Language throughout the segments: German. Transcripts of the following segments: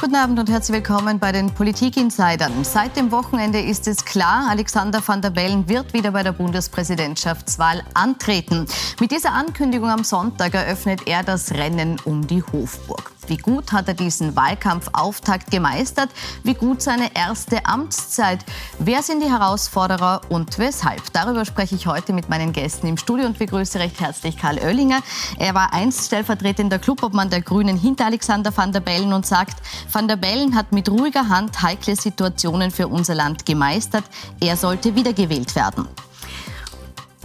Guten Abend und herzlich willkommen bei den Politik-Insidern. Seit dem Wochenende ist es klar, Alexander van der Bellen wird wieder bei der Bundespräsidentschaftswahl antreten. Mit dieser Ankündigung am Sonntag eröffnet er das Rennen um die Hofburg. Wie gut hat er diesen Wahlkampfauftakt gemeistert? Wie gut seine erste Amtszeit? Wer sind die Herausforderer und weshalb? Darüber spreche ich heute mit meinen Gästen im Studio und begrüße recht herzlich Karl Oellinger. Er war einst stellvertretender Clubobmann der Grünen hinter Alexander van der Bellen und sagt, van der Bellen hat mit ruhiger Hand heikle Situationen für unser Land gemeistert. Er sollte wiedergewählt werden.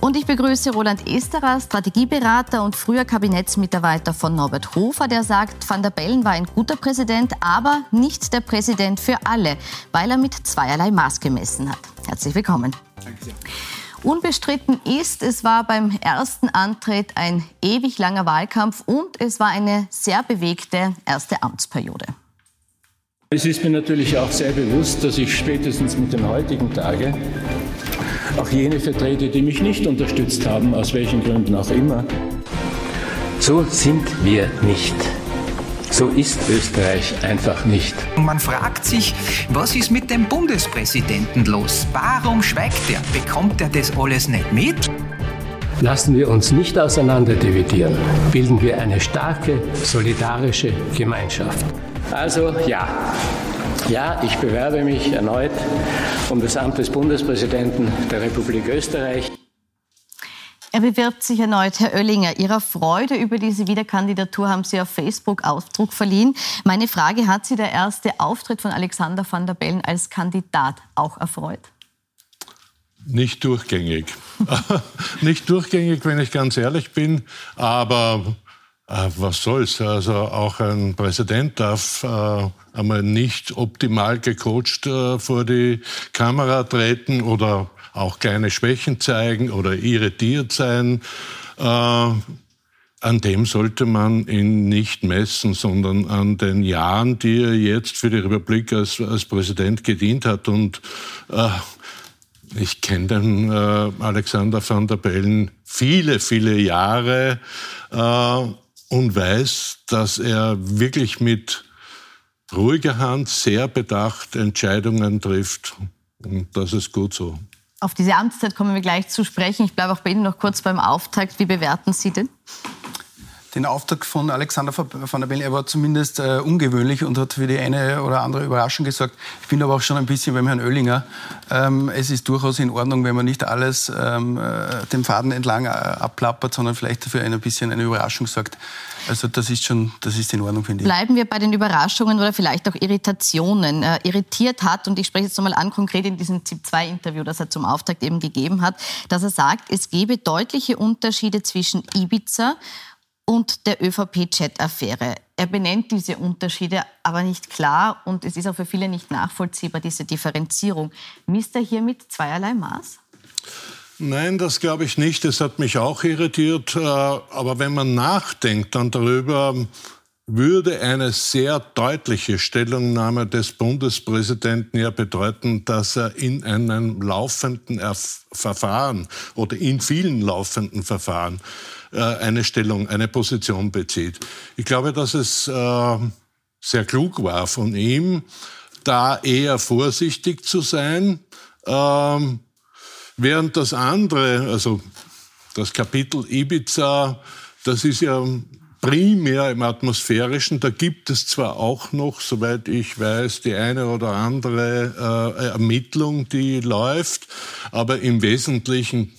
Und ich begrüße Roland Esterer, Strategieberater und früher Kabinettsmitarbeiter von Norbert Hofer, der sagt, Van der Bellen war ein guter Präsident, aber nicht der Präsident für alle, weil er mit zweierlei Maß gemessen hat. Herzlich willkommen. Danke sehr. Unbestritten ist, es war beim ersten Antritt ein ewig langer Wahlkampf und es war eine sehr bewegte erste Amtsperiode. Es ist mir natürlich auch sehr bewusst, dass ich spätestens mit dem heutigen Tage auch jene vertrete, die mich nicht unterstützt haben, aus welchen Gründen auch immer. So sind wir nicht. So ist Österreich einfach nicht. Man fragt sich, was ist mit dem Bundespräsidenten los? Warum schweigt er? Bekommt er das alles nicht mit? Lassen wir uns nicht auseinanderdividieren. Bilden wir eine starke, solidarische Gemeinschaft. Also ja, ja, ich bewerbe mich erneut um das Amt des Bundespräsidenten der Republik Österreich. Er bewirbt sich erneut. Herr Oellinger, Ihrer Freude über diese Wiederkandidatur haben Sie auf Facebook Ausdruck verliehen. Meine Frage, hat Sie der erste Auftritt von Alexander van der Bellen als Kandidat auch erfreut? Nicht durchgängig. Nicht durchgängig, wenn ich ganz ehrlich bin. Aber äh, was soll's? Also auch ein Präsident darf äh, einmal nicht optimal gecoacht äh, vor die Kamera treten oder auch kleine Schwächen zeigen oder irritiert sein. Äh, an dem sollte man ihn nicht messen, sondern an den Jahren, die er jetzt für die Republik als, als Präsident gedient hat. Und äh, ich kenne den äh, Alexander van der Bellen viele, viele Jahre äh, und weiß, dass er wirklich mit ruhiger Hand, sehr bedacht Entscheidungen trifft. Und das ist gut so. Auf diese Amtszeit kommen wir gleich zu sprechen. Ich bleibe auch bei Ihnen noch kurz beim Auftakt. Wie bewerten Sie den? Den Auftakt von Alexander van der Bellen. Er war zumindest äh, ungewöhnlich und hat für die eine oder andere Überraschung gesorgt. Ich bin aber auch schon ein bisschen beim Herrn Oellinger. Ähm, es ist durchaus in Ordnung, wenn man nicht alles ähm, äh, dem Faden entlang äh, abplappert, sondern vielleicht dafür ein bisschen eine Überraschung sorgt. Also das ist schon, das ist in Ordnung, finde ich. Bleiben wir bei den Überraschungen oder vielleicht auch Irritationen. Äh, irritiert hat, und ich spreche jetzt nochmal an, konkret in diesem ZIP-2-Interview, das er zum Auftakt eben gegeben hat, dass er sagt, es gebe deutliche Unterschiede zwischen Ibiza und der ÖVP-Chat-Affäre. Er benennt diese Unterschiede aber nicht klar und es ist auch für viele nicht nachvollziehbar, diese Differenzierung. Misst er hier mit zweierlei Maß? Nein, das glaube ich nicht. Das hat mich auch irritiert. Äh, aber wenn man nachdenkt dann darüber, würde eine sehr deutliche Stellungnahme des Bundespräsidenten ja bedeuten, dass er in einem laufenden Verfahren oder in vielen laufenden Verfahren äh, eine Stellung, eine Position bezieht. Ich glaube, dass es äh, sehr klug war von ihm, da eher vorsichtig zu sein. Ähm, Während das andere, also das Kapitel Ibiza, das ist ja primär im atmosphärischen. Da gibt es zwar auch noch, soweit ich weiß, die eine oder andere äh, Ermittlung, die läuft, aber im Wesentlichen,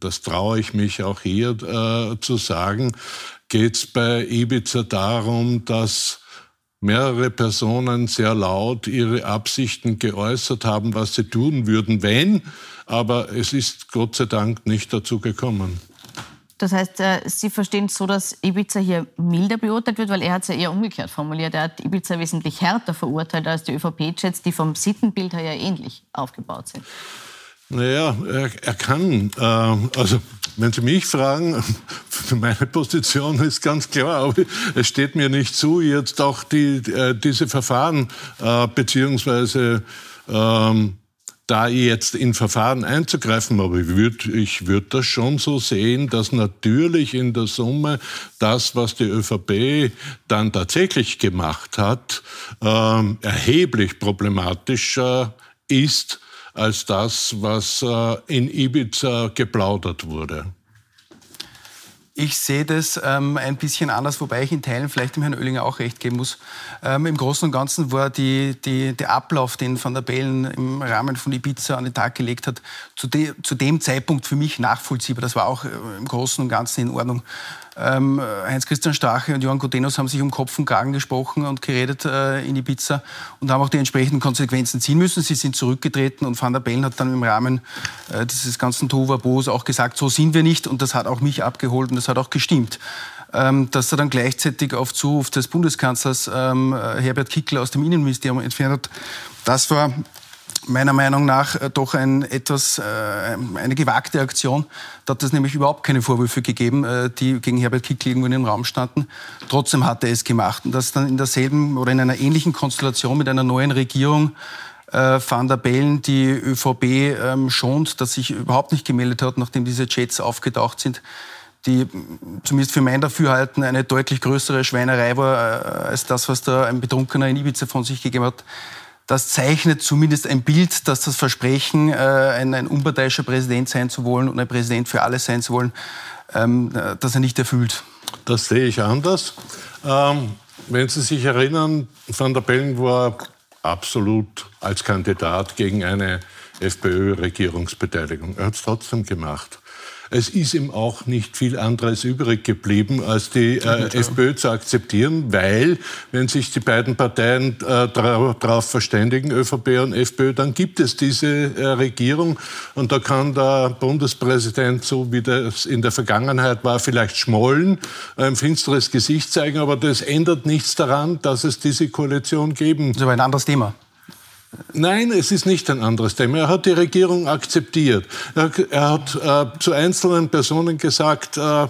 das traue ich mich auch hier äh, zu sagen, geht es bei Ibiza darum, dass mehrere Personen sehr laut ihre Absichten geäußert haben, was sie tun würden, wenn aber es ist Gott sei Dank nicht dazu gekommen. Das heißt, äh, Sie verstehen es so, dass Ibiza hier milder beurteilt wird, weil er hat es ja eher umgekehrt formuliert. Er hat Ibiza wesentlich härter verurteilt als die ÖVP-Chats, die vom Sittenbild her ja ähnlich aufgebaut sind. Naja, er, er kann. Äh, also, wenn Sie mich fragen, meine Position ist ganz klar, aber es steht mir nicht zu, jetzt auch die, äh, diese Verfahren äh, beziehungsweise ähm, da jetzt in Verfahren einzugreifen, aber ich würde ich würd das schon so sehen, dass natürlich in der Summe das, was die ÖVP dann tatsächlich gemacht hat, äh, erheblich problematischer ist als das, was äh, in Ibiza geplaudert wurde. Ich sehe das ähm, ein bisschen anders, wobei ich in Teilen vielleicht dem Herrn Oehlinger auch recht geben muss. Ähm, Im Großen und Ganzen war die, die, der Ablauf, den Van der Bellen im Rahmen von Ibiza an den Tag gelegt hat, zu, de, zu dem Zeitpunkt für mich nachvollziehbar. Das war auch äh, im Großen und Ganzen in Ordnung. Ähm, Heinz-Christian Strache und Johann Godenos haben sich um Kopf und Kragen gesprochen und geredet äh, in Ibiza und haben auch die entsprechenden Konsequenzen ziehen müssen. Sie sind zurückgetreten und Van der Bellen hat dann im Rahmen äh, dieses ganzen Tova-Bos auch gesagt, so sind wir nicht und das hat auch mich abgeholt und das hat auch gestimmt. Ähm, dass er dann gleichzeitig auf Zuruf des Bundeskanzlers ähm, Herbert Kickl aus dem Innenministerium entfernt hat, das war meiner Meinung nach äh, doch ein etwas, äh, eine gewagte Aktion. Da hat es nämlich überhaupt keine Vorwürfe gegeben, äh, die gegen Herbert Kickl irgendwo in den Raum standen. Trotzdem hat er es gemacht. Und das dann in derselben oder in einer ähnlichen Konstellation mit einer neuen Regierung äh, Van der Bellen die ÖVP ähm, schont, dass sich überhaupt nicht gemeldet hat, nachdem diese Jets aufgetaucht sind die zumindest für mein Dafürhalten eine deutlich größere Schweinerei war äh, als das, was da ein Betrunkener in Ibiza von sich gegeben hat das zeichnet zumindest ein Bild, dass das Versprechen, äh, ein, ein unparteiischer Präsident sein zu wollen und ein Präsident für alle sein zu wollen, ähm, dass er nicht erfüllt. Das sehe ich anders. Ähm, wenn Sie sich erinnern, Van der Bellen war absolut als Kandidat gegen eine FPÖ-Regierungsbeteiligung. Er hat es trotzdem gemacht es ist ihm auch nicht viel anderes übrig geblieben, als die äh, FPÖ zu akzeptieren, weil, wenn sich die beiden Parteien äh, darauf verständigen, ÖVP und FPÖ, dann gibt es diese äh, Regierung und da kann der Bundespräsident, so wie das in der Vergangenheit war, vielleicht schmollen, ein finsteres Gesicht zeigen, aber das ändert nichts daran, dass es diese Koalition geben. Das ist aber ein anderes Thema. Nein, es ist nicht ein anderes Thema. Er hat die Regierung akzeptiert. Er, er hat äh, zu einzelnen Personen gesagt, äh,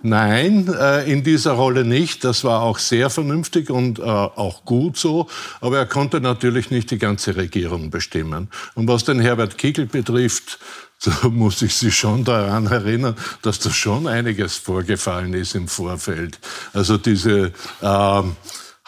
Nein, äh, in dieser Rolle nicht. Das war auch sehr vernünftig und äh, auch gut so. Aber er konnte natürlich nicht die ganze Regierung bestimmen. Und was den Herbert Kickl betrifft, so muss ich Sie schon daran erinnern, dass da schon einiges vorgefallen ist im Vorfeld. Also diese äh,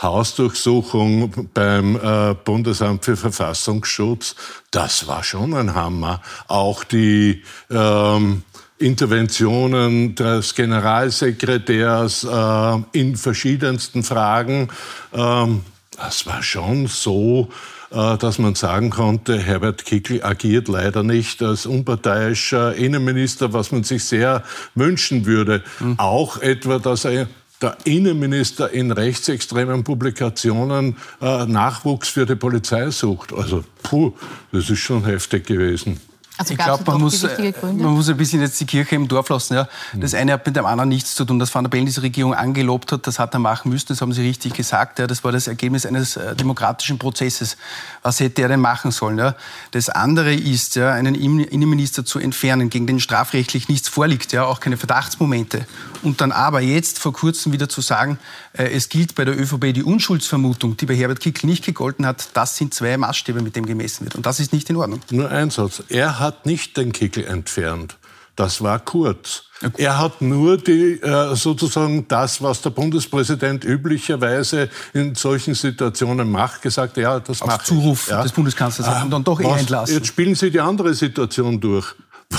Hausdurchsuchung beim äh, Bundesamt für Verfassungsschutz, das war schon ein Hammer. Auch die ähm, Interventionen des Generalsekretärs äh, in verschiedensten Fragen, ähm, das war schon so, äh, dass man sagen konnte, Herbert Kickl agiert leider nicht als unparteiischer Innenminister, was man sich sehr wünschen würde. Mhm. Auch etwa, dass er der Innenminister in rechtsextremen Publikationen äh, Nachwuchs für die Polizei sucht. Also, puh, das ist schon heftig gewesen. Also ich glaube, man, muss, äh, man muss ein bisschen jetzt die Kirche im Dorf lassen. Ja. Das eine hat mit dem anderen nichts zu tun. Dass Van der Bellen diese Regierung angelobt hat, das hat er machen müssen, das haben Sie richtig gesagt. Ja. Das war das Ergebnis eines äh, demokratischen Prozesses. Was hätte er denn machen sollen? Ja. Das andere ist, ja, einen Innenminister zu entfernen, gegen den strafrechtlich nichts vorliegt, ja, auch keine Verdachtsmomente. Und dann aber jetzt vor kurzem wieder zu sagen, äh, es gilt bei der ÖVP die Unschuldsvermutung, die bei Herbert Kickl nicht gegolten hat, das sind zwei Maßstäbe, mit dem gemessen wird. Und das ist nicht in Ordnung. Nur ein Satz. Er hat nicht den Kickel entfernt. Das war Kurz. Er hat nur die, äh, sozusagen das, was der Bundespräsident üblicherweise in solchen Situationen macht, gesagt, ja, das macht Zuruf ich, ja. des Bundeskanzlers ah, und dann doch eher entlassen. Jetzt spielen Sie die andere Situation durch.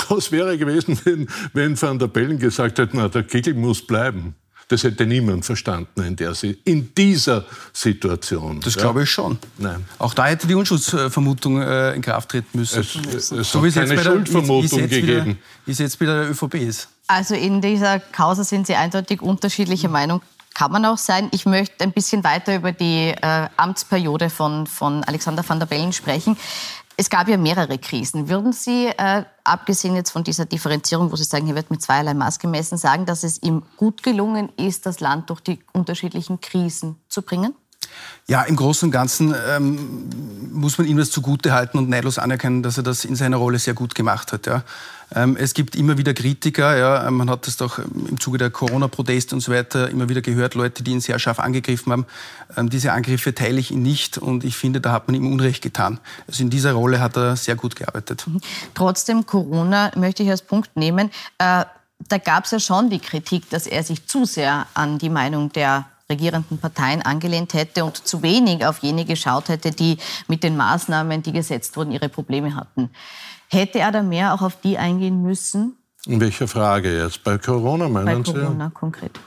Was wäre gewesen, wenn, wenn Van der Bellen gesagt hätte, na, der Kickel muss bleiben? Das hätte niemand verstanden in, der, in dieser Situation. Das ja? glaube ich schon. Nein. Auch da hätte die Unschuldsvermutung äh, in Kraft treten müssen. Es, es so hat keine der, Schuldvermutung wie, wie gegeben. Wie es jetzt bei der ÖVP ist. Also in dieser Causa sind Sie eindeutig unterschiedlicher Meinung. Kann man auch sein. Ich möchte ein bisschen weiter über die äh, Amtsperiode von, von Alexander van der Bellen sprechen. Es gab ja mehrere Krisen. Würden Sie, äh, abgesehen jetzt von dieser Differenzierung, wo Sie sagen, hier wird mit zweierlei Maß gemessen, sagen, dass es ihm gut gelungen ist, das Land durch die unterschiedlichen Krisen zu bringen? Ja, im Großen und Ganzen ähm, muss man ihm das zugute halten und neidlos anerkennen, dass er das in seiner Rolle sehr gut gemacht hat. Ja. Ähm, es gibt immer wieder Kritiker, ja, man hat das doch im Zuge der Corona-Proteste und so weiter immer wieder gehört, Leute, die ihn sehr scharf angegriffen haben. Ähm, diese Angriffe teile ich ihn nicht und ich finde, da hat man ihm Unrecht getan. Also in dieser Rolle hat er sehr gut gearbeitet. Mhm. Trotzdem, Corona möchte ich als Punkt nehmen. Äh, da gab es ja schon die Kritik, dass er sich zu sehr an die Meinung der regierenden Parteien angelehnt hätte und zu wenig auf jene geschaut hätte, die mit den Maßnahmen, die gesetzt wurden, ihre Probleme hatten. Hätte er da mehr auch auf die eingehen müssen? In welcher Frage jetzt? Bei Corona meinen Sie? Bei Corona Sie? konkret.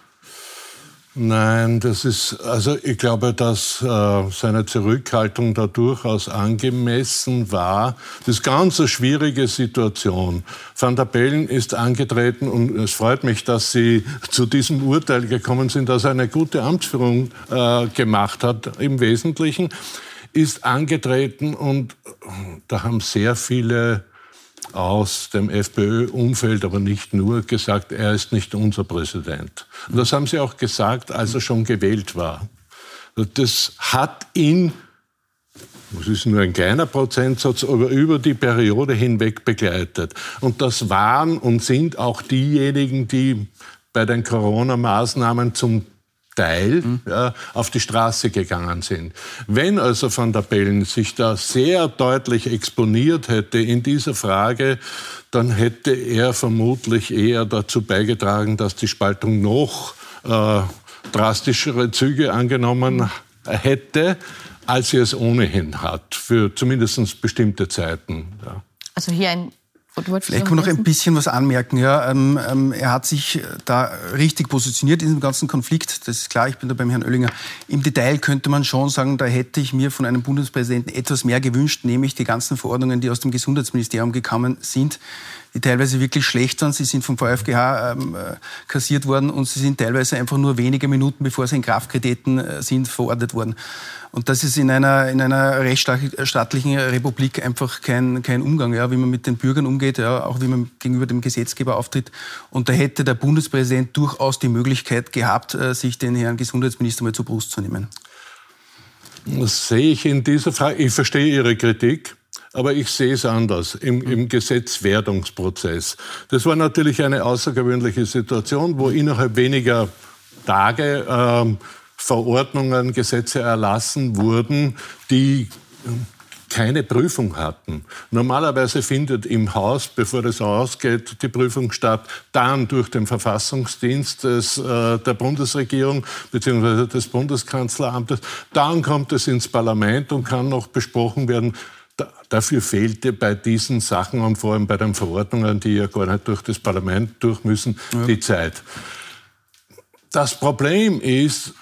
Nein, das ist, also ich glaube, dass äh, seine Zurückhaltung da durchaus angemessen war. Das ist ganz eine schwierige Situation. Van der Bellen ist angetreten und es freut mich, dass Sie zu diesem Urteil gekommen sind, dass er eine gute Amtsführung äh, gemacht hat im Wesentlichen, ist angetreten und da haben sehr viele aus dem FPÖ-Umfeld, aber nicht nur, gesagt, er ist nicht unser Präsident. Und das haben sie auch gesagt, als er schon gewählt war. Das hat ihn, das ist nur ein kleiner Prozentsatz, aber über die Periode hinweg begleitet. Und das waren und sind auch diejenigen, die bei den Corona-Maßnahmen zum Teil mhm. ja, auf die Straße gegangen sind. Wenn also Van der Bellen sich da sehr deutlich exponiert hätte in dieser Frage, dann hätte er vermutlich eher dazu beigetragen, dass die Spaltung noch äh, drastischere Züge angenommen hätte, als sie es ohnehin hat, für zumindest bestimmte Zeiten. Ja. Also hier ein Vielleicht kann man noch ein bisschen was anmerken. Ja, ähm, ähm, er hat sich da richtig positioniert in diesem ganzen Konflikt. Das ist klar, ich bin da beim Herrn Oellinger. Im Detail könnte man schon sagen, da hätte ich mir von einem Bundespräsidenten etwas mehr gewünscht, nämlich die ganzen Verordnungen, die aus dem Gesundheitsministerium gekommen sind, die teilweise wirklich schlecht waren. Sie sind vom VfGH ähm, äh, kassiert worden und sie sind teilweise einfach nur wenige Minuten, bevor sie in Kraft getreten äh, sind, verordnet worden. Und das ist in einer, in einer rechtsstaatlichen Republik einfach kein, kein Umgang, ja, wie man mit den Bürgern umgeht, ja, auch wie man gegenüber dem Gesetzgeber auftritt. Und da hätte der Bundespräsident durchaus die Möglichkeit gehabt, äh, sich den Herrn Gesundheitsminister mal zur Brust zu nehmen. Das sehe ich in dieser Frage. Ich verstehe Ihre Kritik. Aber ich sehe es anders im, im Gesetzwerdungsprozess. Das war natürlich eine außergewöhnliche Situation, wo innerhalb weniger Tage ähm, Verordnungen, Gesetze erlassen wurden, die ähm, keine Prüfung hatten. Normalerweise findet im Haus, bevor das ausgeht, die Prüfung statt, dann durch den Verfassungsdienst des, äh, der Bundesregierung bzw. des Bundeskanzleramtes. Dann kommt es ins Parlament und kann noch besprochen werden. Da, dafür fehlte bei diesen Sachen und vor allem bei den Verordnungen, die ja gar nicht durch das Parlament durch müssen, ja. die Zeit. Das Problem ist,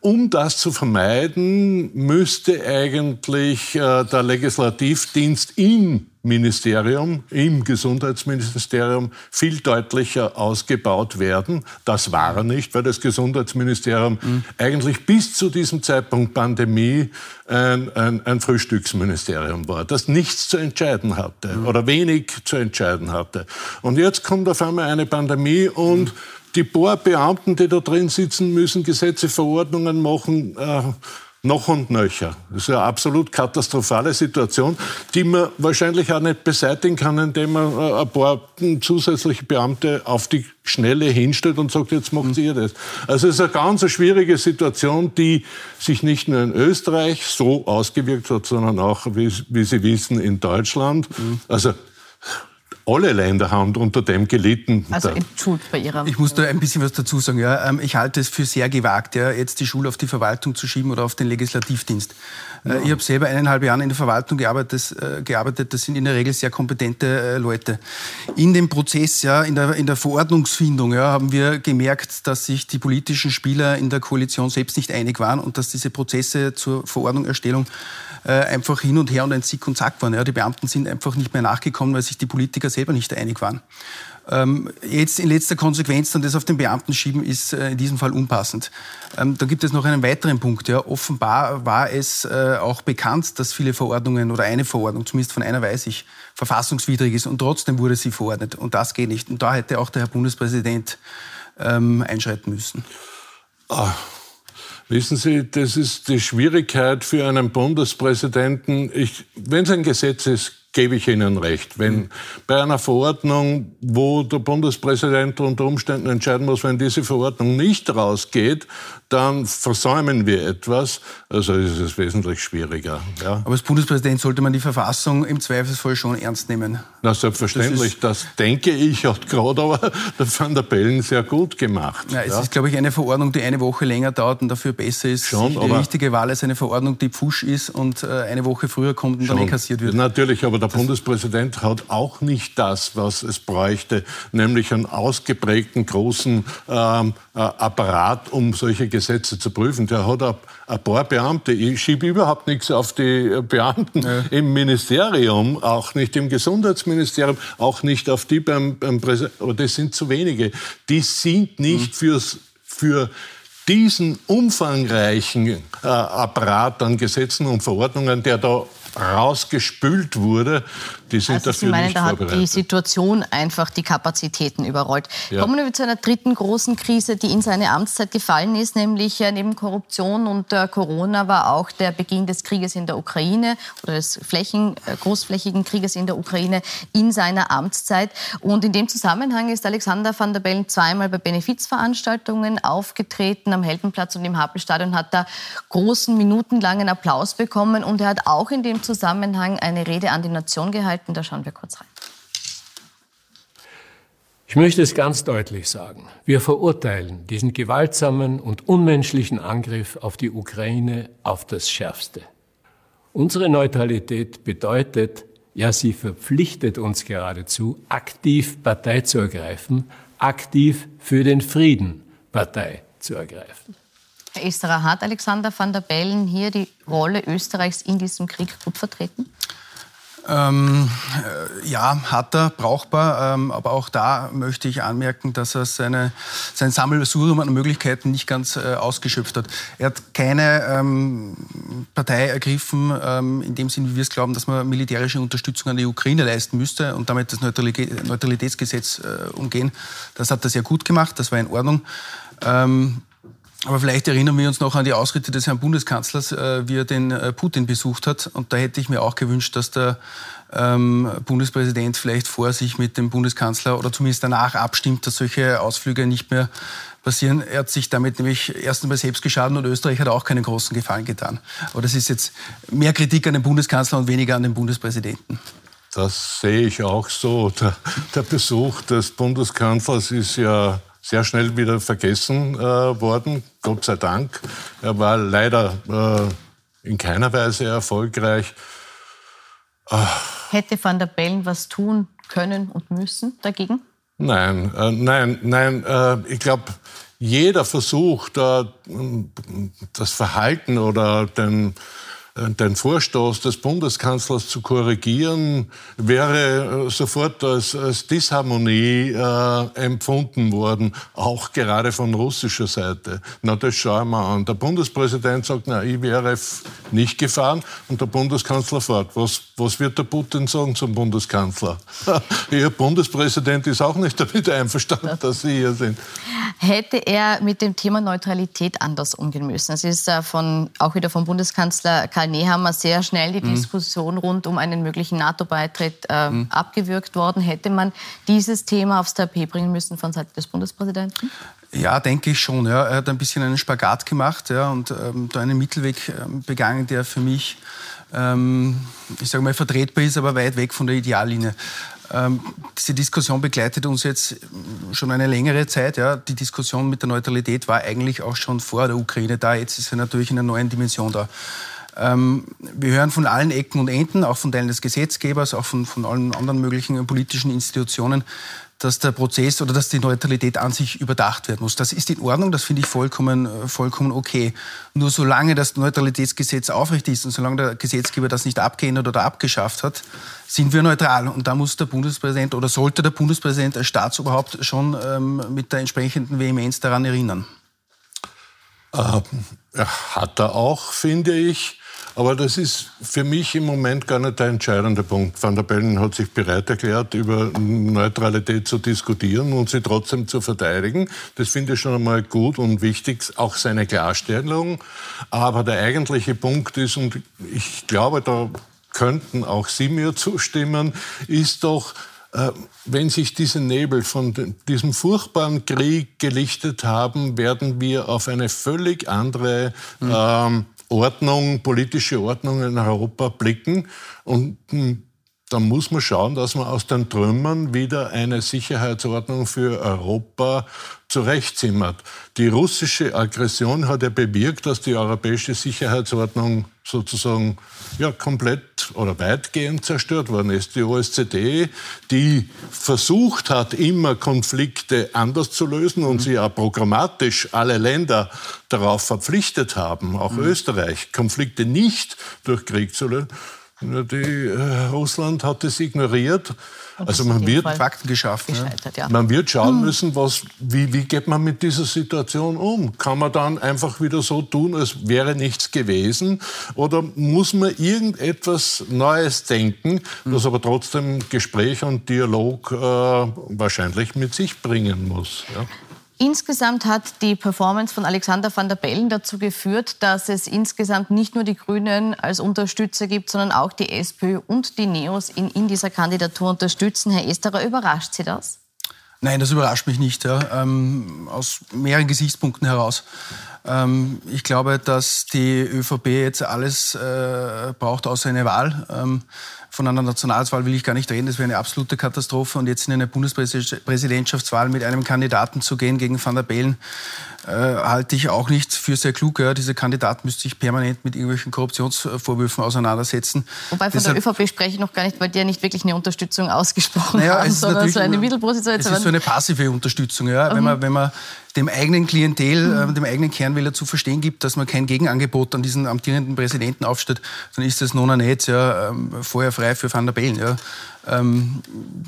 um das zu vermeiden, müsste eigentlich äh, der Legislativdienst im Ministerium, im Gesundheitsministerium viel deutlicher ausgebaut werden. Das war er nicht, weil das Gesundheitsministerium mhm. eigentlich bis zu diesem Zeitpunkt Pandemie ein, ein, ein, Frühstücksministerium war, das nichts zu entscheiden hatte mhm. oder wenig zu entscheiden hatte. Und jetzt kommt auf einmal eine Pandemie und mhm die paar Beamten, die da drin sitzen, müssen Gesetze, Verordnungen machen, äh, noch und nöcher. Das ist eine absolut katastrophale Situation, die man wahrscheinlich auch nicht beseitigen kann, indem man äh, ein paar zusätzliche Beamte auf die Schnelle hinstellt und sagt, jetzt macht ihr das. Also es ist eine ganz schwierige Situation, die sich nicht nur in Österreich so ausgewirkt hat, sondern auch, wie, wie Sie wissen, in Deutschland. Mhm. Also alle Länder haben unter dem gelitten. Also entschuldigt bei Ihrer... Ich muss da ein bisschen was dazu sagen. Ja. Ähm, ich halte es für sehr gewagt, ja, jetzt die Schule auf die Verwaltung zu schieben oder auf den Legislativdienst. Äh, ja. Ich habe selber eineinhalb Jahre in der Verwaltung gearbeitet. Äh, gearbeitet. Das sind in der Regel sehr kompetente äh, Leute. In dem Prozess, ja, in der, in der Verordnungsfindung, ja, haben wir gemerkt, dass sich die politischen Spieler in der Koalition selbst nicht einig waren und dass diese Prozesse zur Verordnungserstellung einfach hin und her und ein Zick und Zack waren. Ja. Die Beamten sind einfach nicht mehr nachgekommen, weil sich die Politiker selber nicht einig waren. Ähm, jetzt in letzter Konsequenz dann das auf den Beamten schieben, ist äh, in diesem Fall unpassend. Ähm, da gibt es noch einen weiteren Punkt. Ja. Offenbar war es äh, auch bekannt, dass viele Verordnungen oder eine Verordnung, zumindest von einer weiß ich, verfassungswidrig ist und trotzdem wurde sie verordnet. Und das geht nicht. Und da hätte auch der Herr Bundespräsident ähm, einschreiten müssen. Ah. Wissen Sie, das ist die Schwierigkeit für einen Bundespräsidenten. Wenn es ein Gesetz ist, gebe ich Ihnen recht. Wenn bei einer Verordnung, wo der Bundespräsident unter Umständen entscheiden muss, wenn diese Verordnung nicht rausgeht, dann versäumen wir etwas. Also ist es wesentlich schwieriger. Ja. Aber als Bundespräsident sollte man die Verfassung im Zweifelsfall schon ernst nehmen. Na, selbstverständlich. Das, das denke ich, hat gerade aber der Van der Bellen sehr gut gemacht. Ja, es ja. ist, glaube ich, eine Verordnung, die eine Woche länger dauert und dafür besser ist. Schon, die richtige Wahl ist eine Verordnung, die Pfusch ist und äh, eine Woche früher kommt und schon. dann kassiert wird. Natürlich, aber der Bundespräsident hat auch nicht das, was es bräuchte, nämlich einen ausgeprägten großen ähm, äh, Apparat, um solche Gesetze zu prüfen. Der hat ein paar Beamte. Ich schiebe überhaupt nichts auf die Beamten ja. im Ministerium, auch nicht im Gesundheitsministerium, auch nicht auf die beim, beim Präsidenten. Aber das sind zu wenige. Die sind nicht mhm. fürs, für diesen umfangreichen äh, Apparat an Gesetzen und Verordnungen, der da rausgespült wurde, die sind also dafür Sie meinen, nicht da hat die Situation einfach die Kapazitäten überrollt. Ja. Kommen wir zu einer dritten großen Krise, die in seine Amtszeit gefallen ist, nämlich äh, neben Korruption und äh, Corona war auch der Beginn des Krieges in der Ukraine oder des Flächen, äh, großflächigen Krieges in der Ukraine in seiner Amtszeit. Und in dem Zusammenhang ist Alexander van der Bellen zweimal bei Benefizveranstaltungen aufgetreten am Heldenplatz und im Happelstadion hat da großen minutenlangen Applaus bekommen und er hat auch in dem Zusammenhang eine Rede an die Nation gehalten halten. Da schauen wir kurz rein. Ich möchte es ganz deutlich sagen. Wir verurteilen diesen gewaltsamen und unmenschlichen Angriff auf die Ukraine auf das Schärfste. Unsere Neutralität bedeutet, ja, sie verpflichtet uns geradezu, aktiv Partei zu ergreifen, aktiv für den Frieden Partei zu ergreifen. Herr Esterer, hat Alexander van der Bellen hier die Rolle Österreichs in diesem Krieg gut vertreten? Ähm, äh, ja, hat er, brauchbar. Ähm, aber auch da möchte ich anmerken, dass er seine, sein Sammelsurium an Möglichkeiten nicht ganz äh, ausgeschöpft hat. Er hat keine ähm, Partei ergriffen, ähm, in dem Sinn, wie wir es glauben, dass man militärische Unterstützung an die Ukraine leisten müsste und damit das Neutralitätsgesetz äh, umgehen. Das hat er sehr gut gemacht, das war in Ordnung. Ähm, aber vielleicht erinnern wir uns noch an die Ausritte des Herrn Bundeskanzlers, äh, wie er den äh, Putin besucht hat. Und da hätte ich mir auch gewünscht, dass der ähm, Bundespräsident vielleicht vor sich mit dem Bundeskanzler oder zumindest danach abstimmt, dass solche Ausflüge nicht mehr passieren. Er hat sich damit nämlich erst einmal selbst geschadet und Österreich hat auch keinen großen Gefallen getan. Aber das ist jetzt mehr Kritik an den Bundeskanzler und weniger an den Bundespräsidenten. Das sehe ich auch so. Der, der Besuch des Bundeskanzlers ist ja sehr schnell wieder vergessen äh, worden, Gott sei Dank. Er war leider äh, in keiner Weise erfolgreich. Ach. Hätte Van der Bellen was tun können und müssen dagegen? Nein, äh, nein, nein. Äh, ich glaube, jeder Versuch, da, das Verhalten oder den äh, den Vorstoß des Bundeskanzlers zu korrigieren, wäre äh, sofort als, als Disharmonie äh, empfunden worden, auch gerade von russischer Seite. Na, das schauen wir an. Der Bundespräsident sagt, na, ich wäre nicht gefahren und der Bundeskanzler fährt. Was, was wird der Putin sagen zum Bundeskanzler? Ihr Bundespräsident ist auch nicht damit einverstanden, dass Sie hier sind. Hätte er mit dem Thema Neutralität anders umgehen müssen? Es ist von, auch wieder vom Bundeskanzler Karl Nehammer sehr schnell die mhm. Diskussion rund um einen möglichen NATO-Beitritt äh, mhm. abgewürgt worden. Hätte man dieses Thema aufs Tapet bringen müssen von Seiten des Bundespräsidenten? Ja, denke ich schon. Ja. Er hat ein bisschen einen Spagat gemacht ja, und ähm, da einen Mittelweg ähm, begangen, der für mich, ähm, ich sage mal, vertretbar ist, aber weit weg von der Ideallinie. Ähm, diese Diskussion begleitet uns jetzt schon eine längere Zeit. Ja. Die Diskussion mit der Neutralität war eigentlich auch schon vor der Ukraine da. Jetzt ist sie natürlich in einer neuen Dimension da. Ähm, wir hören von allen Ecken und Enden, auch von Teilen des Gesetzgebers, auch von, von allen anderen möglichen politischen Institutionen, dass der Prozess oder dass die Neutralität an sich überdacht werden muss. Das ist in Ordnung, das finde ich vollkommen, äh, vollkommen okay. Nur solange das Neutralitätsgesetz aufrecht ist und solange der Gesetzgeber das nicht abgeändert oder abgeschafft hat, sind wir neutral. Und da muss der Bundespräsident oder sollte der Bundespräsident als Staatsoberhaupt schon ähm, mit der entsprechenden Vehemenz daran erinnern. Äh, hat er auch, finde ich. Aber das ist für mich im Moment gar nicht der entscheidende Punkt. Van der Bellen hat sich bereit erklärt, über Neutralität zu diskutieren und sie trotzdem zu verteidigen. Das finde ich schon einmal gut und wichtig, auch seine Klarstellung. Aber der eigentliche Punkt ist, und ich glaube, da könnten auch Sie mir zustimmen, ist doch, äh, wenn sich diese Nebel von diesem furchtbaren Krieg gelichtet haben, werden wir auf eine völlig andere mhm. ähm, Ordnung, politische Ordnung in Europa blicken. Und hm, da muss man schauen, dass man aus den Trümmern wieder eine Sicherheitsordnung für Europa zurechtzimmert. Die russische Aggression hat ja bewirkt, dass die europäische Sicherheitsordnung sozusagen ja, komplett oder weitgehend zerstört worden ist. Die OSZE, die versucht hat, immer Konflikte anders zu lösen und mhm. sie auch programmatisch alle Länder darauf verpflichtet haben, auch mhm. Österreich, Konflikte nicht durch Krieg zu lösen. Die, äh, Russland hat es ignoriert also man wird Fakten geschaffen. Ja. Man wird schauen hm. müssen, was, wie, wie geht man mit dieser Situation um? Kann man dann einfach wieder so tun, als wäre nichts gewesen? Oder muss man irgendetwas Neues denken, hm. das aber trotzdem Gespräch und Dialog äh, wahrscheinlich mit sich bringen muss? Ja? Insgesamt hat die Performance von Alexander van der Bellen dazu geführt, dass es insgesamt nicht nur die Grünen als Unterstützer gibt, sondern auch die SPÖ und die Neos in, in dieser Kandidatur unterstützen. Herr Esterer, überrascht Sie das? Nein, das überrascht mich nicht. Ja. Ähm, aus mehreren Gesichtspunkten heraus. Ähm, ich glaube, dass die ÖVP jetzt alles äh, braucht außer eine Wahl. Ähm, von einer Nationalwahl will ich gar nicht reden. Das wäre eine absolute Katastrophe. Und jetzt in eine Bundespräsidentschaftswahl mit einem Kandidaten zu gehen gegen Van der Bellen, äh, halte ich auch nicht für sehr klug. Ja. Dieser Kandidat müsste sich permanent mit irgendwelchen Korruptionsvorwürfen auseinandersetzen. Wobei von Deshalb, der ÖVP spreche ich noch gar nicht, weil die ja nicht wirklich eine Unterstützung ausgesprochen naja, haben, sondern so eine Mittelposition. Es ist so eine passive Unterstützung. Ja. Mhm. Wenn, man, wenn man dem eigenen Klientel, mhm. äh, dem eigenen Kernwähler zu verstehen gibt, dass man kein Gegenangebot an diesen amtierenden Präsidenten aufstellt, dann ist das nona net ja, ähm, vorher frei für Van der Bellen. Ja. Ähm,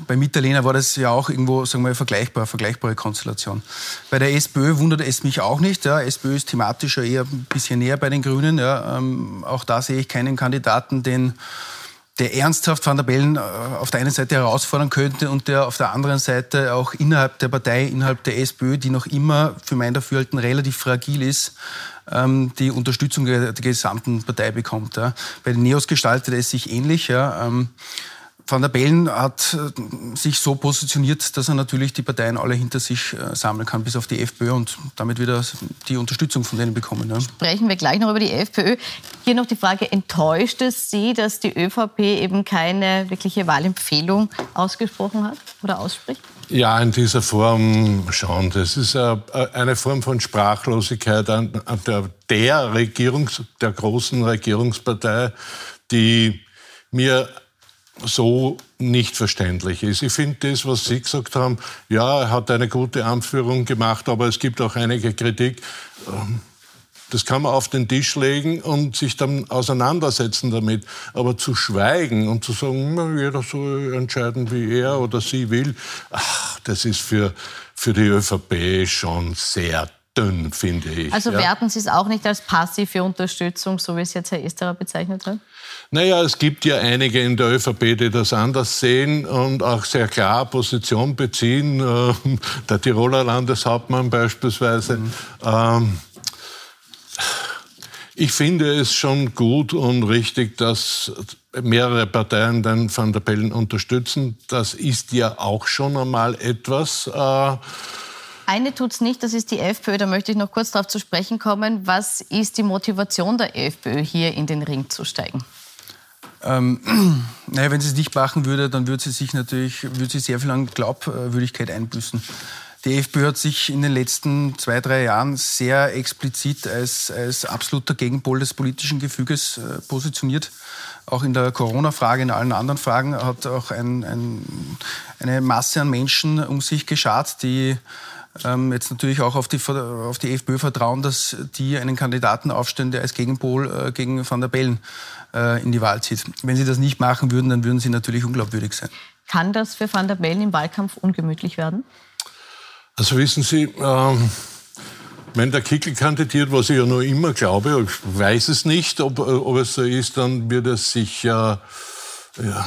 bei Mitterlehner war das ja auch irgendwo, sagen wir, vergleichbar, vergleichbare Konstellation. Bei der SPÖ wundert es mich auch nicht. Ja. SPÖ ist thematisch ja eher ein bisschen näher bei den Grünen. Ja. Ähm, auch da sehe ich keinen Kandidaten, den der ernsthaft Van der Bellen äh, auf der einen Seite herausfordern könnte und der auf der anderen Seite auch innerhalb der Partei, innerhalb der SPÖ, die noch immer für mein Dafürhalten relativ fragil ist, ähm, die Unterstützung der gesamten Partei bekommt. Bei den Neos gestaltet es sich ähnlich. Van der Bellen hat äh, sich so positioniert, dass er natürlich die Parteien alle hinter sich äh, sammeln kann, bis auf die FPÖ und damit wieder die Unterstützung von denen bekommen. Ja. Sprechen wir gleich noch über die FPÖ. Hier noch die Frage, enttäuscht es Sie, dass die ÖVP eben keine wirkliche Wahlempfehlung ausgesprochen hat oder ausspricht? Ja, in dieser Form schon. Das ist äh, eine Form von Sprachlosigkeit der, der Regierungs, der großen Regierungspartei, die mir so nicht verständlich ist. Ich finde das, was Sie gesagt haben, ja, er hat eine gute Anführung gemacht, aber es gibt auch einige Kritik. Ähm, das kann man auf den Tisch legen und sich dann auseinandersetzen damit. Aber zu schweigen und zu sagen, jeder soll entscheiden, wie er oder sie will, ach, das ist für, für die ÖVP schon sehr dünn, finde ich. Also werten Sie es auch nicht als passive Unterstützung, so wie es jetzt Herr Esterer bezeichnet hat? Naja, es gibt ja einige in der ÖVP, die das anders sehen und auch sehr klar Position beziehen. Der Tiroler Landeshauptmann beispielsweise. Mhm. Ich finde es schon gut und richtig, dass mehrere Parteien den Van der Bellen unterstützen. Das ist ja auch schon einmal etwas. Äh, eine tut es nicht, das ist die FPÖ. Da möchte ich noch kurz darauf zu sprechen kommen. Was ist die Motivation der FPÖ, hier in den Ring zu steigen? Ähm, naja, wenn sie es nicht machen würde, dann würde sie sich natürlich, würde sie sehr viel an Glaubwürdigkeit einbüßen. Die FPÖ hat sich in den letzten zwei, drei Jahren sehr explizit als, als absoluter Gegenpol des politischen Gefüges äh, positioniert. Auch in der Corona-Frage, in allen anderen Fragen hat auch ein, ein, eine Masse an Menschen um sich geschart, die ähm, jetzt natürlich auch auf die, auf die FPÖ vertrauen, dass die einen Kandidaten aufstellen, der als Gegenpol äh, gegen Van der Bellen äh, in die Wahl zieht. Wenn sie das nicht machen würden, dann würden sie natürlich unglaubwürdig sein. Kann das für Van der Bellen im Wahlkampf ungemütlich werden? Also wissen Sie, ähm, wenn der Kickel kandidiert, was ich ja noch immer glaube, ich weiß es nicht, ob, ob es so ist, dann wird es sicher ja,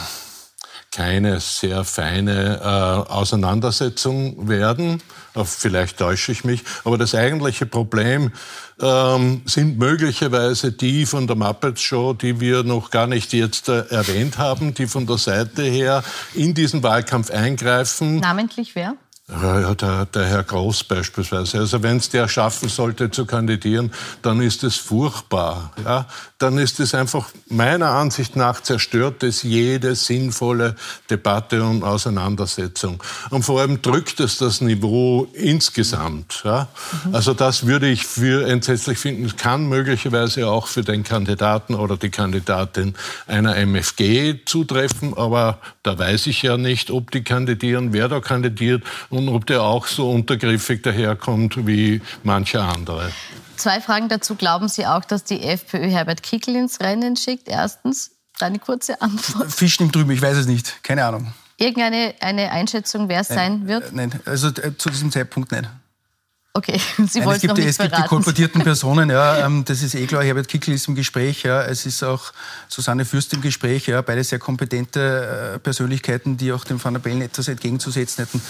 keine sehr feine äh, Auseinandersetzung werden. Vielleicht täusche ich mich. Aber das eigentliche Problem ähm, sind möglicherweise die von der Muppets Show, die wir noch gar nicht jetzt äh, erwähnt haben, die von der Seite her in diesen Wahlkampf eingreifen. Namentlich wer? Ja, der, der Herr Groß beispielsweise. Also wenn es der schaffen sollte zu kandidieren, dann ist es furchtbar. Ja? Dann ist es einfach meiner Ansicht nach zerstört es jede sinnvolle Debatte und Auseinandersetzung. Und vor allem drückt es das Niveau insgesamt. Ja? Mhm. Also das würde ich für entsetzlich finden. Kann möglicherweise auch für den Kandidaten oder die Kandidatin einer MFG zutreffen, aber da weiß ich ja nicht, ob die kandidieren, wer da kandidiert ob der auch so untergriffig daherkommt wie manche andere. Zwei Fragen dazu. Glauben Sie auch, dass die FPÖ Herbert Kickel ins Rennen schickt? Erstens, eine kurze Antwort. Fisch im Drüben, ich weiß es nicht. Keine Ahnung. Irgendeine eine Einschätzung, wer es sein wird? Nein, also äh, zu diesem Zeitpunkt nicht. Okay, Sie wollen es gibt, noch nicht Es verraten. gibt die kolportierten Personen, ja, ähm, das ist eh klar. Herbert Kickl ist im Gespräch, ja. Es ist auch Susanne Fürst im Gespräch, ja. Beide sehr kompetente äh, Persönlichkeiten, die auch dem Van der Bellen etwas entgegenzusetzen hätten.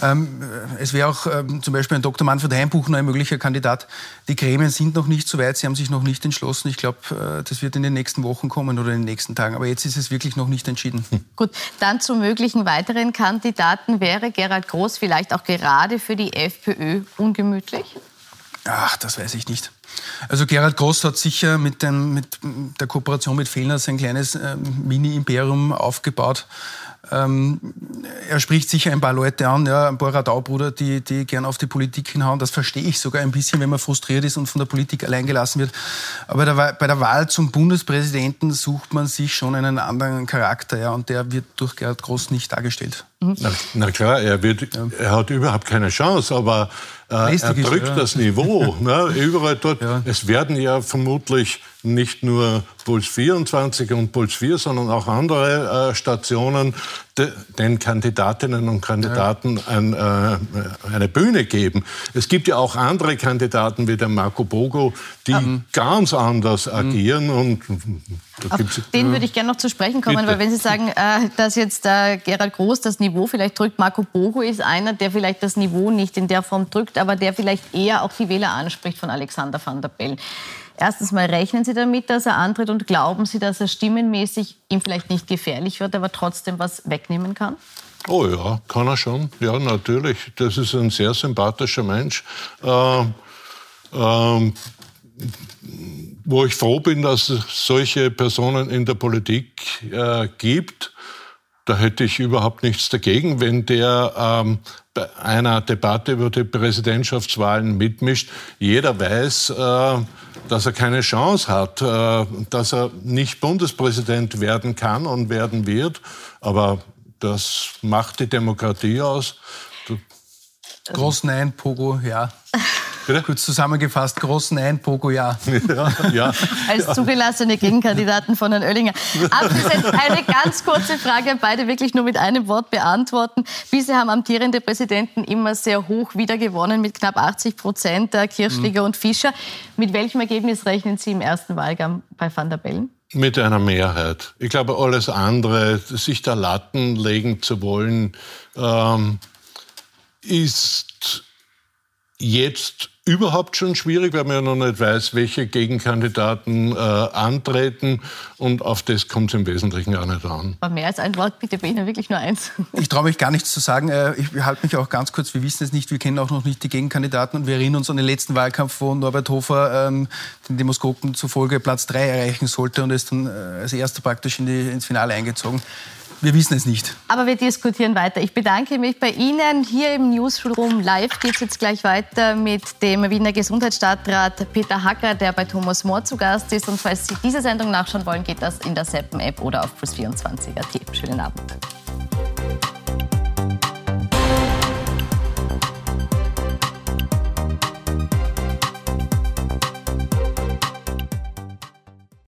Ähm, es wäre auch ähm, zum Beispiel ein Dr. Manfred Heimbuchner ein möglicher Kandidat. Die Gremien sind noch nicht so weit, sie haben sich noch nicht entschlossen. Ich glaube, äh, das wird in den nächsten Wochen kommen oder in den nächsten Tagen. Aber jetzt ist es wirklich noch nicht entschieden. Gut, dann zu möglichen weiteren Kandidaten wäre Gerald Groß vielleicht auch gerade für die FPÖ ungemütlich? Ach, das weiß ich nicht. Also Gerald Groß hat sicher mit, dem, mit der Kooperation mit Fellner sein kleines äh, Mini-Imperium aufgebaut. Ähm, er spricht sicher ein paar Leute an, ja, ein paar Radaubrüder, die, die gern auf die Politik hinhauen. Das verstehe ich sogar ein bisschen, wenn man frustriert ist und von der Politik allein gelassen wird. Aber der, bei der Wahl zum Bundespräsidenten sucht man sich schon einen anderen Charakter, ja, und der wird durch Gerald Groß nicht dargestellt. Na, na, klar, er, wird, er hat überhaupt keine Chance, aber äh, er drückt ja. das Niveau. Ne? Überall dort. Ja. Es werden ja vermutlich nicht nur Puls 24 und Puls 4, sondern auch andere äh, Stationen de, den Kandidatinnen und Kandidaten ein, äh, eine Bühne geben. Es gibt ja auch andere Kandidaten wie der Marco Bogo, die mhm. ganz anders mhm. agieren. Und Auf den würde ich gerne noch zu sprechen kommen, Bitte. weil wenn Sie sagen, äh, dass jetzt äh, Gerald Groß das Niveau vielleicht drückt, Marco Bogo ist einer, der vielleicht das Niveau nicht in der Form drückt, aber der vielleicht eher auch die Wähler anspricht von Alexander van der Bellen. Erstens mal rechnen Sie damit, dass er antritt und glauben Sie, dass er stimmenmäßig ihm vielleicht nicht gefährlich wird, aber trotzdem was wegnehmen kann? Oh ja, kann er schon. Ja, natürlich. Das ist ein sehr sympathischer Mensch. Ähm, ähm, wo ich froh bin, dass es solche Personen in der Politik äh, gibt. Da hätte ich überhaupt nichts dagegen, wenn der ähm, bei einer Debatte über die Präsidentschaftswahlen mitmischt. Jeder weiß, äh, dass er keine Chance hat, äh, dass er nicht Bundespräsident werden kann und werden wird. Aber das macht die Demokratie aus. Groß Nein, Pogo, ja. Bitte? Kurz zusammengefasst, groß Nein, Pogo ja. ja, ja. Als zugelassene Gegenkandidaten von Herrn Oellinger. Abschließend eine ganz kurze Frage, beide wirklich nur mit einem Wort beantworten. Bisher haben amtierende Präsidenten immer sehr hoch wiedergewonnen mit knapp 80 Prozent, Kirchliger mhm. und Fischer. Mit welchem Ergebnis rechnen Sie im ersten Wahlgang bei Van der Bellen? Mit einer Mehrheit. Ich glaube, alles andere, sich da Latten legen zu wollen, ähm, ist jetzt überhaupt schon schwierig, weil man ja noch nicht weiß, welche Gegenkandidaten äh, antreten. Und auf das kommt es im Wesentlichen auch nicht an. Aber mehr als ein Wort, bitte bei Ihnen wirklich nur eins. Ich traue mich gar nichts zu sagen. Äh, ich halte mich auch ganz kurz. Wir wissen es nicht. Wir kennen auch noch nicht die Gegenkandidaten. Und wir erinnern uns an den letzten Wahlkampf, wo Norbert Hofer ähm, den Demoskopen zufolge Platz 3 erreichen sollte und ist dann äh, als erster praktisch in die, ins Finale eingezogen. Wir wissen es nicht. Aber wir diskutieren weiter. Ich bedanke mich bei Ihnen. Hier im Newsroom live geht es jetzt gleich weiter mit dem Wiener Gesundheitsstadtrat Peter Hacker, der bei Thomas Mohr zu Gast ist. Und falls Sie diese Sendung nachschauen wollen, geht das in der Seppen-App oder auf plus24.at. Schönen Abend.